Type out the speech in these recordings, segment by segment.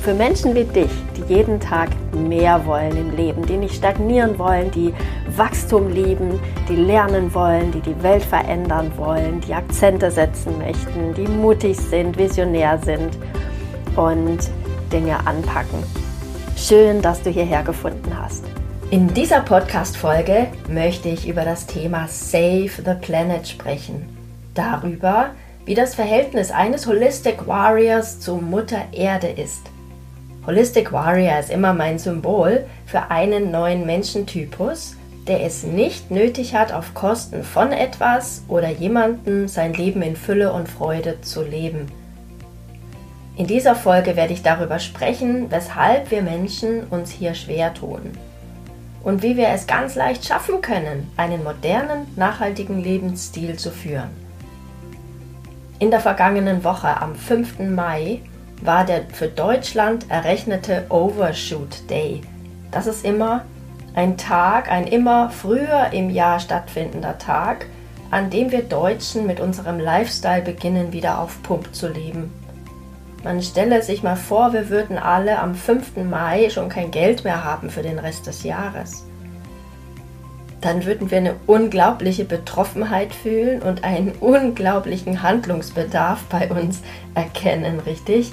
für Menschen wie dich, die jeden Tag mehr wollen im Leben, die nicht stagnieren wollen, die Wachstum lieben, die lernen wollen, die die Welt verändern wollen, die Akzente setzen möchten, die mutig sind, visionär sind und Dinge anpacken. Schön, dass du hierher gefunden hast. In dieser Podcast-Folge möchte ich über das Thema Save the Planet sprechen. Darüber, wie das Verhältnis eines Holistic Warriors zu Mutter Erde ist. Holistic Warrior ist immer mein Symbol für einen neuen Menschentypus, der es nicht nötig hat, auf Kosten von etwas oder jemandem sein Leben in Fülle und Freude zu leben. In dieser Folge werde ich darüber sprechen, weshalb wir Menschen uns hier schwer tun und wie wir es ganz leicht schaffen können, einen modernen, nachhaltigen Lebensstil zu führen. In der vergangenen Woche am 5. Mai war der für Deutschland errechnete Overshoot Day. Das ist immer ein Tag, ein immer früher im Jahr stattfindender Tag, an dem wir Deutschen mit unserem Lifestyle beginnen, wieder auf Pump zu leben. Man stelle sich mal vor, wir würden alle am 5. Mai schon kein Geld mehr haben für den Rest des Jahres. Dann würden wir eine unglaubliche Betroffenheit fühlen und einen unglaublichen Handlungsbedarf bei uns erkennen, richtig?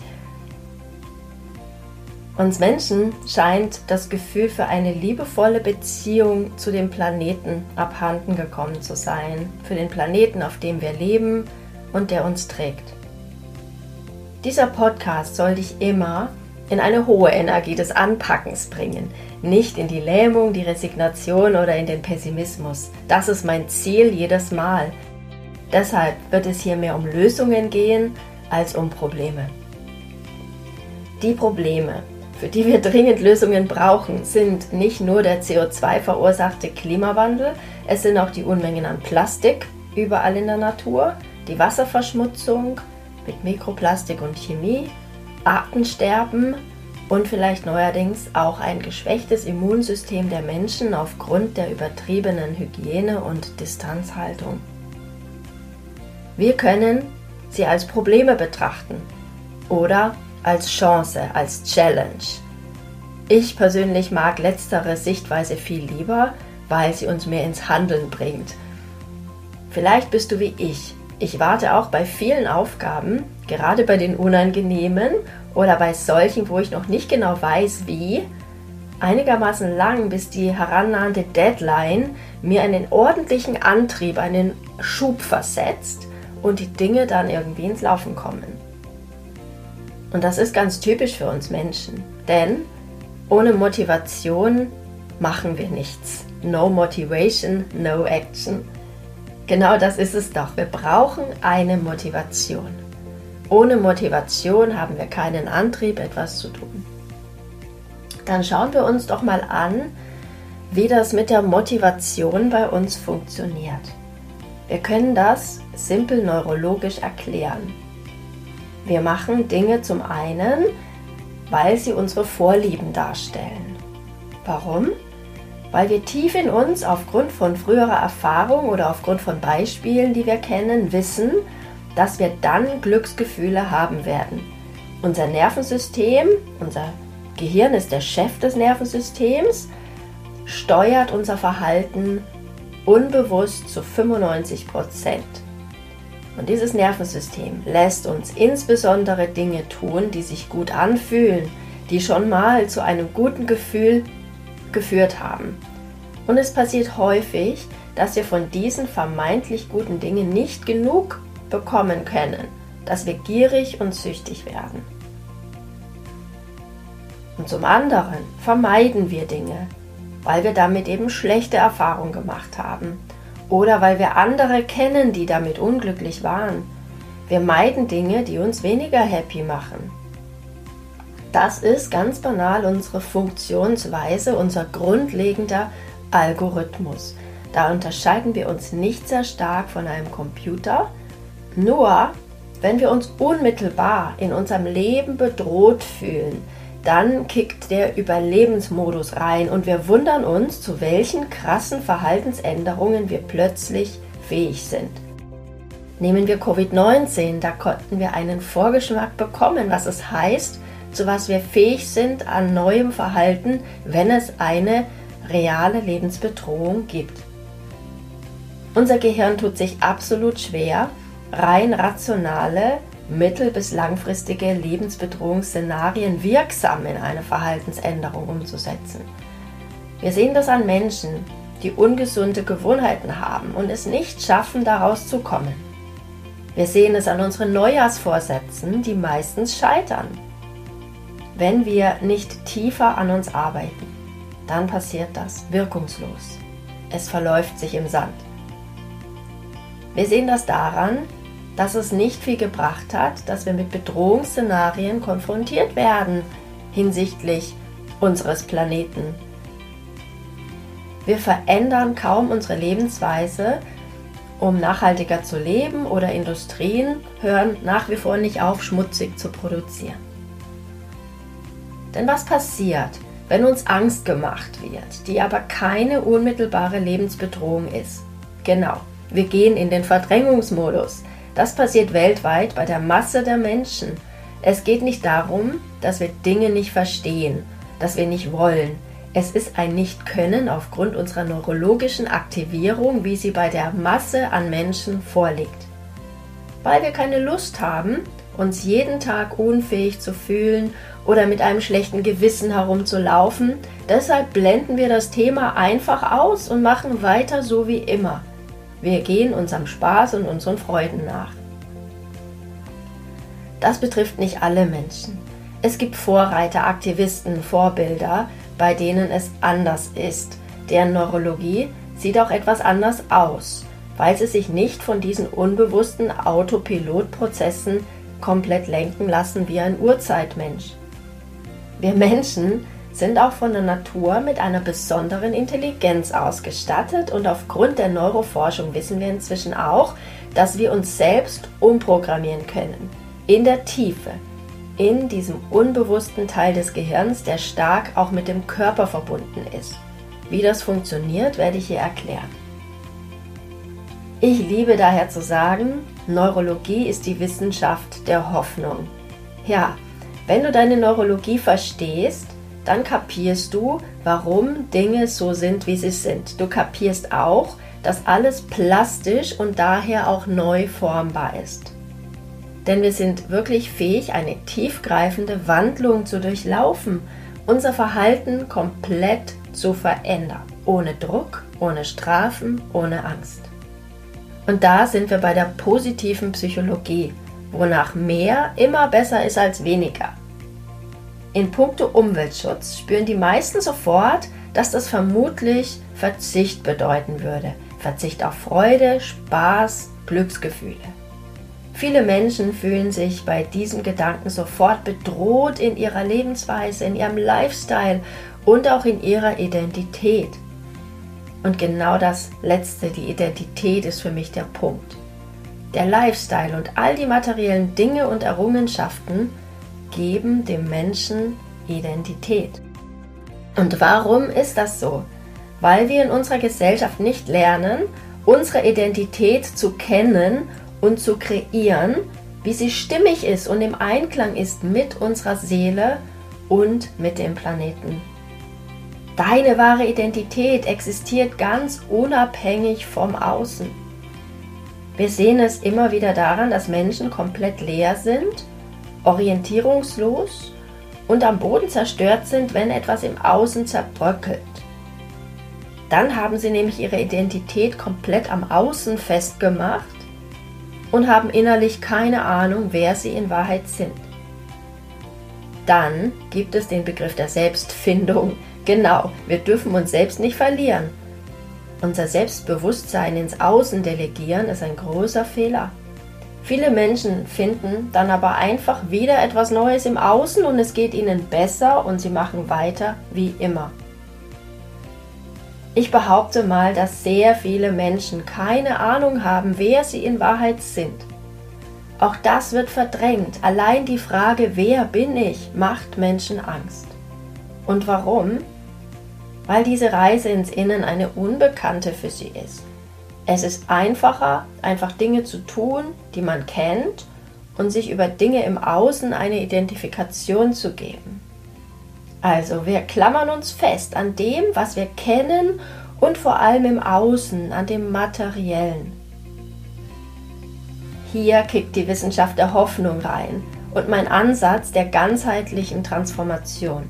Uns Menschen scheint das Gefühl für eine liebevolle Beziehung zu dem Planeten abhanden gekommen zu sein, für den Planeten, auf dem wir leben und der uns trägt. Dieser Podcast soll dich immer in eine hohe Energie des Anpackens bringen, nicht in die Lähmung, die Resignation oder in den Pessimismus. Das ist mein Ziel jedes Mal. Deshalb wird es hier mehr um Lösungen gehen als um Probleme. Die Probleme, für die wir dringend Lösungen brauchen, sind nicht nur der CO2 verursachte Klimawandel, es sind auch die Unmengen an Plastik überall in der Natur, die Wasserverschmutzung mit Mikroplastik und Chemie, Artensterben und vielleicht neuerdings auch ein geschwächtes Immunsystem der Menschen aufgrund der übertriebenen Hygiene und Distanzhaltung. Wir können sie als Probleme betrachten oder als Chance, als Challenge. Ich persönlich mag letztere Sichtweise viel lieber, weil sie uns mehr ins Handeln bringt. Vielleicht bist du wie ich. Ich warte auch bei vielen Aufgaben, gerade bei den unangenehmen oder bei solchen, wo ich noch nicht genau weiß, wie, einigermaßen lang, bis die herannahende Deadline mir einen ordentlichen Antrieb, einen Schub versetzt und die Dinge dann irgendwie ins Laufen kommen. Und das ist ganz typisch für uns Menschen, denn ohne Motivation machen wir nichts. No motivation, no action. Genau das ist es doch. Wir brauchen eine Motivation. Ohne Motivation haben wir keinen Antrieb, etwas zu tun. Dann schauen wir uns doch mal an, wie das mit der Motivation bei uns funktioniert. Wir können das simpel neurologisch erklären. Wir machen Dinge zum einen, weil sie unsere Vorlieben darstellen. Warum? Weil wir tief in uns aufgrund von früherer Erfahrung oder aufgrund von Beispielen, die wir kennen, wissen, dass wir dann Glücksgefühle haben werden. Unser Nervensystem, unser Gehirn ist der Chef des Nervensystems, steuert unser Verhalten unbewusst zu 95 Prozent. Und dieses Nervensystem lässt uns insbesondere Dinge tun, die sich gut anfühlen, die schon mal zu einem guten Gefühl geführt haben. Und es passiert häufig, dass wir von diesen vermeintlich guten Dingen nicht genug bekommen können, dass wir gierig und süchtig werden. Und zum anderen vermeiden wir Dinge, weil wir damit eben schlechte Erfahrungen gemacht haben oder weil wir andere kennen, die damit unglücklich waren. Wir meiden Dinge, die uns weniger happy machen. Das ist ganz banal unsere Funktionsweise, unser grundlegender Algorithmus. Da unterscheiden wir uns nicht sehr stark von einem Computer. Nur wenn wir uns unmittelbar in unserem Leben bedroht fühlen, dann kickt der Überlebensmodus rein und wir wundern uns, zu welchen krassen Verhaltensänderungen wir plötzlich fähig sind. Nehmen wir Covid-19, da konnten wir einen Vorgeschmack bekommen, was es heißt, zu was wir fähig sind an neuem Verhalten, wenn es eine reale Lebensbedrohung gibt. Unser Gehirn tut sich absolut schwer, rein rationale, mittel- bis langfristige Lebensbedrohungsszenarien wirksam in eine Verhaltensänderung umzusetzen. Wir sehen das an Menschen, die ungesunde Gewohnheiten haben und es nicht schaffen, daraus zu kommen. Wir sehen es an unseren Neujahrsvorsätzen, die meistens scheitern. Wenn wir nicht tiefer an uns arbeiten, dann passiert das wirkungslos. Es verläuft sich im Sand. Wir sehen das daran, dass es nicht viel gebracht hat, dass wir mit Bedrohungsszenarien konfrontiert werden hinsichtlich unseres Planeten. Wir verändern kaum unsere Lebensweise, um nachhaltiger zu leben oder Industrien hören nach wie vor nicht auf, schmutzig zu produzieren. Denn was passiert, wenn uns Angst gemacht wird, die aber keine unmittelbare Lebensbedrohung ist? Genau, wir gehen in den Verdrängungsmodus. Das passiert weltweit bei der Masse der Menschen. Es geht nicht darum, dass wir Dinge nicht verstehen, dass wir nicht wollen. Es ist ein Nicht-Können aufgrund unserer neurologischen Aktivierung, wie sie bei der Masse an Menschen vorliegt. Weil wir keine Lust haben, uns jeden Tag unfähig zu fühlen oder mit einem schlechten Gewissen herumzulaufen, deshalb blenden wir das Thema einfach aus und machen weiter so wie immer. Wir gehen unserem Spaß und unseren Freuden nach. Das betrifft nicht alle Menschen. Es gibt Vorreiter, Aktivisten, Vorbilder, bei denen es anders ist. Deren Neurologie sieht auch etwas anders aus, weil sie sich nicht von diesen unbewussten Autopilotprozessen komplett lenken lassen wie ein Urzeitmensch. Wir Menschen sind auch von der Natur mit einer besonderen Intelligenz ausgestattet und aufgrund der Neuroforschung wissen wir inzwischen auch, dass wir uns selbst umprogrammieren können. In der Tiefe, in diesem unbewussten Teil des Gehirns, der stark auch mit dem Körper verbunden ist. Wie das funktioniert, werde ich hier erklären. Ich liebe daher zu sagen, Neurologie ist die Wissenschaft der Hoffnung. Ja, wenn du deine Neurologie verstehst, dann kapierst du, warum Dinge so sind, wie sie sind. Du kapierst auch, dass alles plastisch und daher auch neu formbar ist. Denn wir sind wirklich fähig, eine tiefgreifende Wandlung zu durchlaufen, unser Verhalten komplett zu verändern. Ohne Druck, ohne Strafen, ohne Angst. Und da sind wir bei der positiven Psychologie, wonach mehr immer besser ist als weniger. In puncto Umweltschutz spüren die meisten sofort, dass das vermutlich Verzicht bedeuten würde. Verzicht auf Freude, Spaß, Glücksgefühle. Viele Menschen fühlen sich bei diesem Gedanken sofort bedroht in ihrer Lebensweise, in ihrem Lifestyle und auch in ihrer Identität. Und genau das Letzte, die Identität, ist für mich der Punkt. Der Lifestyle und all die materiellen Dinge und Errungenschaften geben dem Menschen Identität. Und warum ist das so? Weil wir in unserer Gesellschaft nicht lernen, unsere Identität zu kennen und zu kreieren, wie sie stimmig ist und im Einklang ist mit unserer Seele und mit dem Planeten. Deine wahre Identität existiert ganz unabhängig vom Außen. Wir sehen es immer wieder daran, dass Menschen komplett leer sind orientierungslos und am Boden zerstört sind, wenn etwas im Außen zerbröckelt. Dann haben sie nämlich ihre Identität komplett am Außen festgemacht und haben innerlich keine Ahnung, wer sie in Wahrheit sind. Dann gibt es den Begriff der Selbstfindung. Genau, wir dürfen uns selbst nicht verlieren. Unser Selbstbewusstsein ins Außen delegieren ist ein großer Fehler. Viele Menschen finden dann aber einfach wieder etwas Neues im Außen und es geht ihnen besser und sie machen weiter wie immer. Ich behaupte mal, dass sehr viele Menschen keine Ahnung haben, wer sie in Wahrheit sind. Auch das wird verdrängt. Allein die Frage, wer bin ich, macht Menschen Angst. Und warum? Weil diese Reise ins Innen eine Unbekannte für sie ist. Es ist einfacher, einfach Dinge zu tun, die man kennt und sich über Dinge im Außen eine Identifikation zu geben. Also wir klammern uns fest an dem, was wir kennen und vor allem im Außen, an dem Materiellen. Hier kickt die Wissenschaft der Hoffnung rein und mein Ansatz der ganzheitlichen Transformation.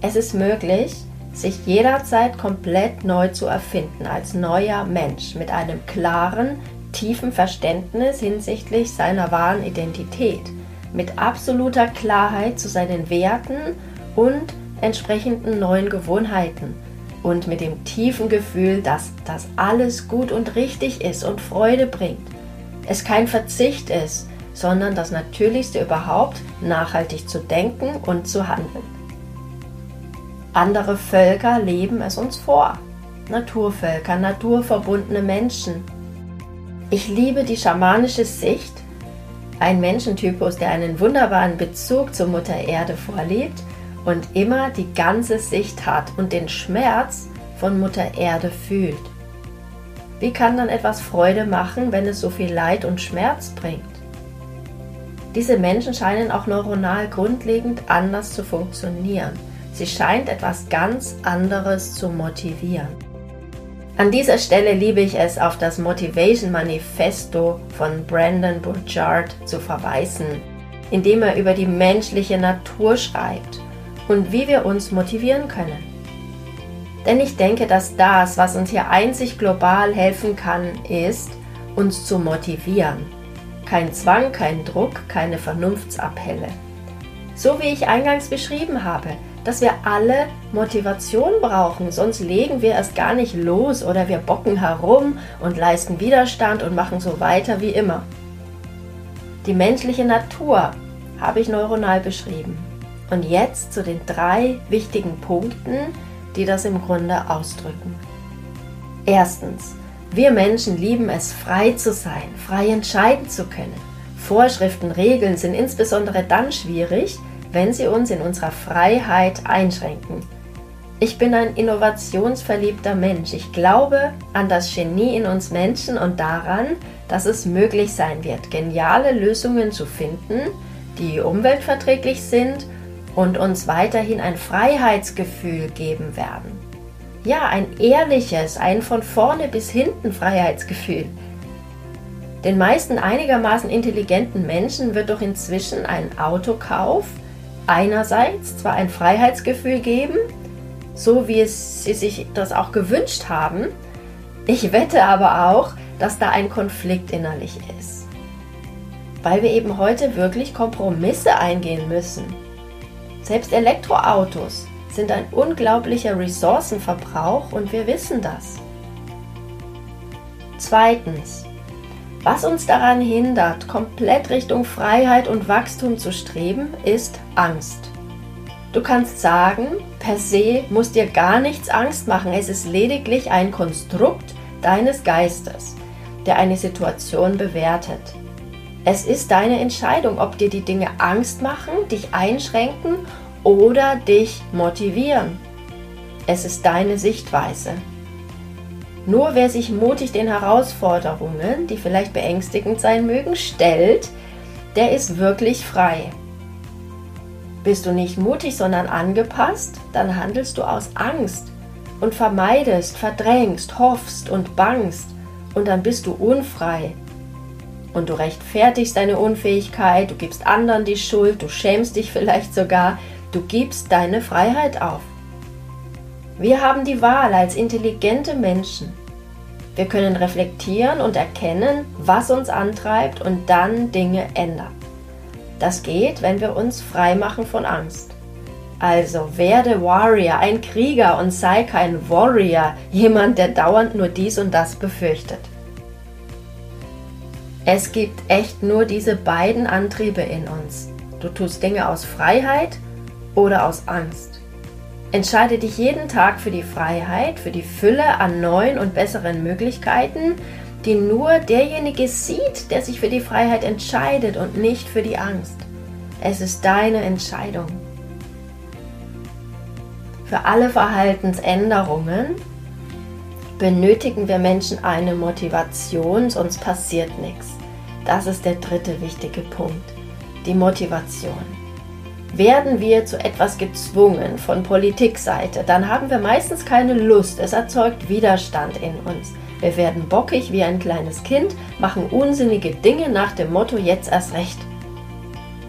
Es ist möglich, sich jederzeit komplett neu zu erfinden als neuer Mensch mit einem klaren, tiefen Verständnis hinsichtlich seiner wahren Identität, mit absoluter Klarheit zu seinen Werten und entsprechenden neuen Gewohnheiten und mit dem tiefen Gefühl, dass das alles gut und richtig ist und Freude bringt. Es kein Verzicht ist, sondern das Natürlichste überhaupt, nachhaltig zu denken und zu handeln. Andere Völker leben es uns vor. Naturvölker, naturverbundene Menschen. Ich liebe die schamanische Sicht, ein Menschentypus, der einen wunderbaren Bezug zur Mutter Erde vorlebt und immer die ganze Sicht hat und den Schmerz von Mutter Erde fühlt. Wie kann dann etwas Freude machen, wenn es so viel Leid und Schmerz bringt? Diese Menschen scheinen auch neuronal grundlegend anders zu funktionieren. Sie scheint etwas ganz anderes zu motivieren. An dieser Stelle liebe ich es, auf das Motivation Manifesto von Brandon Burchard zu verweisen, in dem er über die menschliche Natur schreibt und wie wir uns motivieren können. Denn ich denke, dass das, was uns hier einzig global helfen kann, ist, uns zu motivieren. Kein Zwang, kein Druck, keine Vernunftsappelle. So wie ich eingangs beschrieben habe, dass wir alle Motivation brauchen, sonst legen wir es gar nicht los oder wir bocken herum und leisten Widerstand und machen so weiter wie immer. Die menschliche Natur habe ich neuronal beschrieben. Und jetzt zu den drei wichtigen Punkten, die das im Grunde ausdrücken. Erstens, wir Menschen lieben es, frei zu sein, frei entscheiden zu können. Vorschriften, Regeln sind insbesondere dann schwierig, wenn sie uns in unserer Freiheit einschränken. Ich bin ein innovationsverliebter Mensch. Ich glaube an das Genie in uns Menschen und daran, dass es möglich sein wird, geniale Lösungen zu finden, die umweltverträglich sind und uns weiterhin ein Freiheitsgefühl geben werden. Ja, ein ehrliches, ein von vorne bis hinten Freiheitsgefühl. Den meisten einigermaßen intelligenten Menschen wird doch inzwischen ein Autokauf einerseits zwar ein Freiheitsgefühl geben, so wie es sie sich das auch gewünscht haben, ich wette aber auch, dass da ein Konflikt innerlich ist. Weil wir eben heute wirklich Kompromisse eingehen müssen. Selbst Elektroautos sind ein unglaublicher Ressourcenverbrauch und wir wissen das. Zweitens, was uns daran hindert, komplett Richtung Freiheit und Wachstum zu streben, ist Angst. Du kannst sagen, per se muss dir gar nichts Angst machen, es ist lediglich ein Konstrukt deines Geistes, der eine Situation bewertet. Es ist deine Entscheidung, ob dir die Dinge Angst machen, dich einschränken oder dich motivieren. Es ist deine Sichtweise. Nur wer sich mutig den Herausforderungen, die vielleicht beängstigend sein mögen, stellt, der ist wirklich frei. Bist du nicht mutig, sondern angepasst, dann handelst du aus Angst und vermeidest, verdrängst, hoffst und bangst und dann bist du unfrei und du rechtfertigst deine Unfähigkeit, du gibst anderen die Schuld, du schämst dich vielleicht sogar, du gibst deine Freiheit auf. Wir haben die Wahl als intelligente Menschen. Wir können reflektieren und erkennen, was uns antreibt und dann Dinge ändern. Das geht, wenn wir uns frei machen von Angst. Also werde Warrior, ein Krieger und sei kein Warrior, jemand, der dauernd nur dies und das befürchtet. Es gibt echt nur diese beiden Antriebe in uns. Du tust Dinge aus Freiheit oder aus Angst. Entscheide dich jeden Tag für die Freiheit, für die Fülle an neuen und besseren Möglichkeiten, die nur derjenige sieht, der sich für die Freiheit entscheidet und nicht für die Angst. Es ist deine Entscheidung. Für alle Verhaltensänderungen benötigen wir Menschen eine Motivation, sonst passiert nichts. Das ist der dritte wichtige Punkt, die Motivation. Werden wir zu etwas gezwungen von Politikseite, dann haben wir meistens keine Lust. Es erzeugt Widerstand in uns. Wir werden bockig wie ein kleines Kind, machen unsinnige Dinge nach dem Motto jetzt erst recht.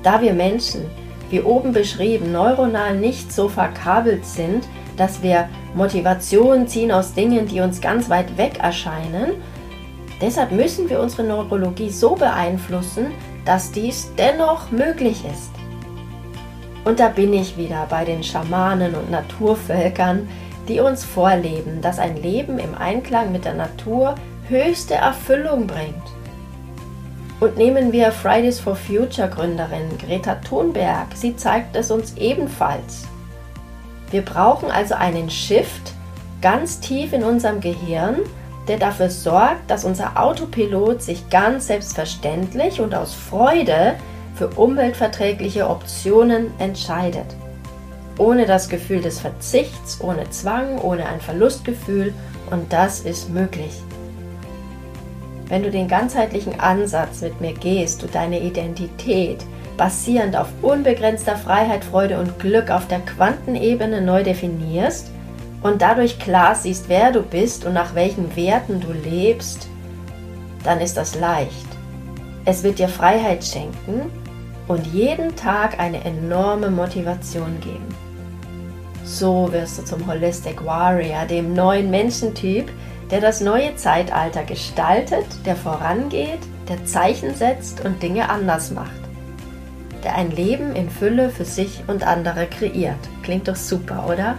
Da wir Menschen, wie oben beschrieben, neuronal nicht so verkabelt sind, dass wir Motivation ziehen aus Dingen, die uns ganz weit weg erscheinen, deshalb müssen wir unsere Neurologie so beeinflussen, dass dies dennoch möglich ist. Und da bin ich wieder bei den Schamanen und Naturvölkern, die uns vorleben, dass ein Leben im Einklang mit der Natur höchste Erfüllung bringt. Und nehmen wir Fridays for Future Gründerin Greta Thunberg, sie zeigt es uns ebenfalls. Wir brauchen also einen Shift ganz tief in unserem Gehirn, der dafür sorgt, dass unser Autopilot sich ganz selbstverständlich und aus Freude für umweltverträgliche Optionen entscheidet ohne das Gefühl des Verzichts, ohne Zwang, ohne ein Verlustgefühl und das ist möglich. Wenn du den ganzheitlichen Ansatz mit mir gehst, du deine Identität basierend auf unbegrenzter Freiheit, Freude und Glück auf der Quantenebene neu definierst und dadurch klar siehst, wer du bist und nach welchen Werten du lebst, dann ist das leicht. Es wird dir Freiheit schenken und jeden Tag eine enorme Motivation geben. So wirst du zum Holistic Warrior, dem neuen Menschentyp, der das neue Zeitalter gestaltet, der vorangeht, der Zeichen setzt und Dinge anders macht. Der ein Leben in Fülle für sich und andere kreiert. Klingt doch super, oder?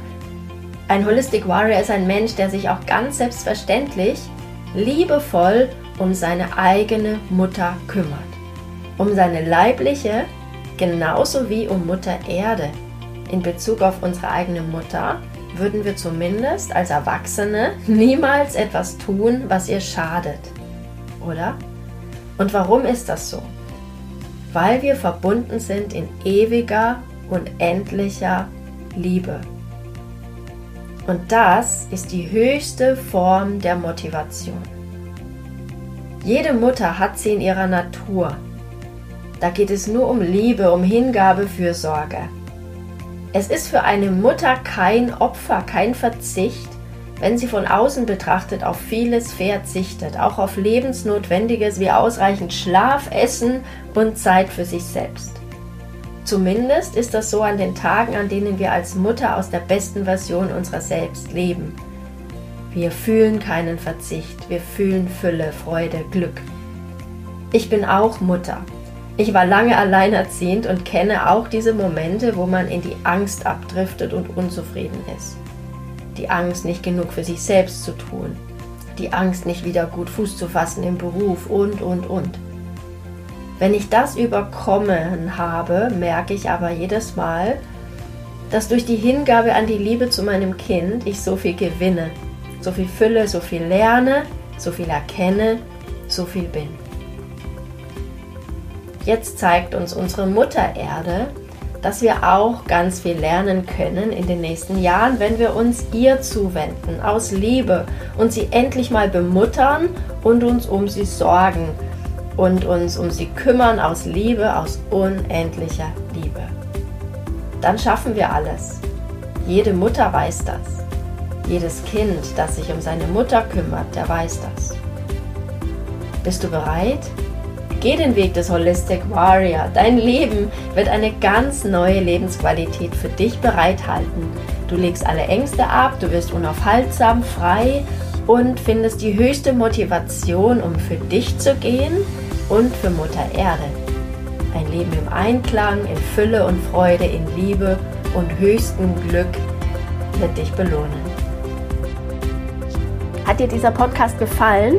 Ein Holistic Warrior ist ein Mensch, der sich auch ganz selbstverständlich, liebevoll um seine eigene Mutter kümmert. Um seine leibliche, genauso wie um Mutter Erde, in Bezug auf unsere eigene Mutter würden wir zumindest als Erwachsene niemals etwas tun, was ihr schadet. Oder? Und warum ist das so? Weil wir verbunden sind in ewiger und endlicher Liebe. Und das ist die höchste Form der Motivation. Jede Mutter hat sie in ihrer Natur. Da geht es nur um Liebe, um Hingabe, Fürsorge. Es ist für eine Mutter kein Opfer, kein Verzicht, wenn sie von außen betrachtet auf vieles verzichtet, auch auf Lebensnotwendiges wie ausreichend Schlaf, Essen und Zeit für sich selbst. Zumindest ist das so an den Tagen, an denen wir als Mutter aus der besten Version unserer selbst leben. Wir fühlen keinen Verzicht, wir fühlen Fülle, Freude, Glück. Ich bin auch Mutter ich war lange alleinerziehend und kenne auch diese Momente, wo man in die Angst abdriftet und unzufrieden ist. Die Angst, nicht genug für sich selbst zu tun. Die Angst, nicht wieder gut Fuß zu fassen im Beruf und, und, und. Wenn ich das überkommen habe, merke ich aber jedes Mal, dass durch die Hingabe an die Liebe zu meinem Kind ich so viel gewinne, so viel Fülle, so viel lerne, so viel erkenne, so viel bin. Jetzt zeigt uns unsere Mutter Erde, dass wir auch ganz viel lernen können in den nächsten Jahren, wenn wir uns ihr zuwenden, aus Liebe und sie endlich mal bemuttern und uns um sie sorgen und uns um sie kümmern aus Liebe, aus unendlicher Liebe. Dann schaffen wir alles. Jede Mutter weiß das. Jedes Kind, das sich um seine Mutter kümmert, der weiß das. Bist du bereit? Geh den Weg des Holistic Warrior. Dein Leben wird eine ganz neue Lebensqualität für dich bereithalten. Du legst alle Ängste ab, du wirst unaufhaltsam, frei und findest die höchste Motivation, um für dich zu gehen und für Mutter Erde. Ein Leben im Einklang, in Fülle und Freude, in Liebe und höchstem Glück wird dich belohnen. Hat dir dieser Podcast gefallen?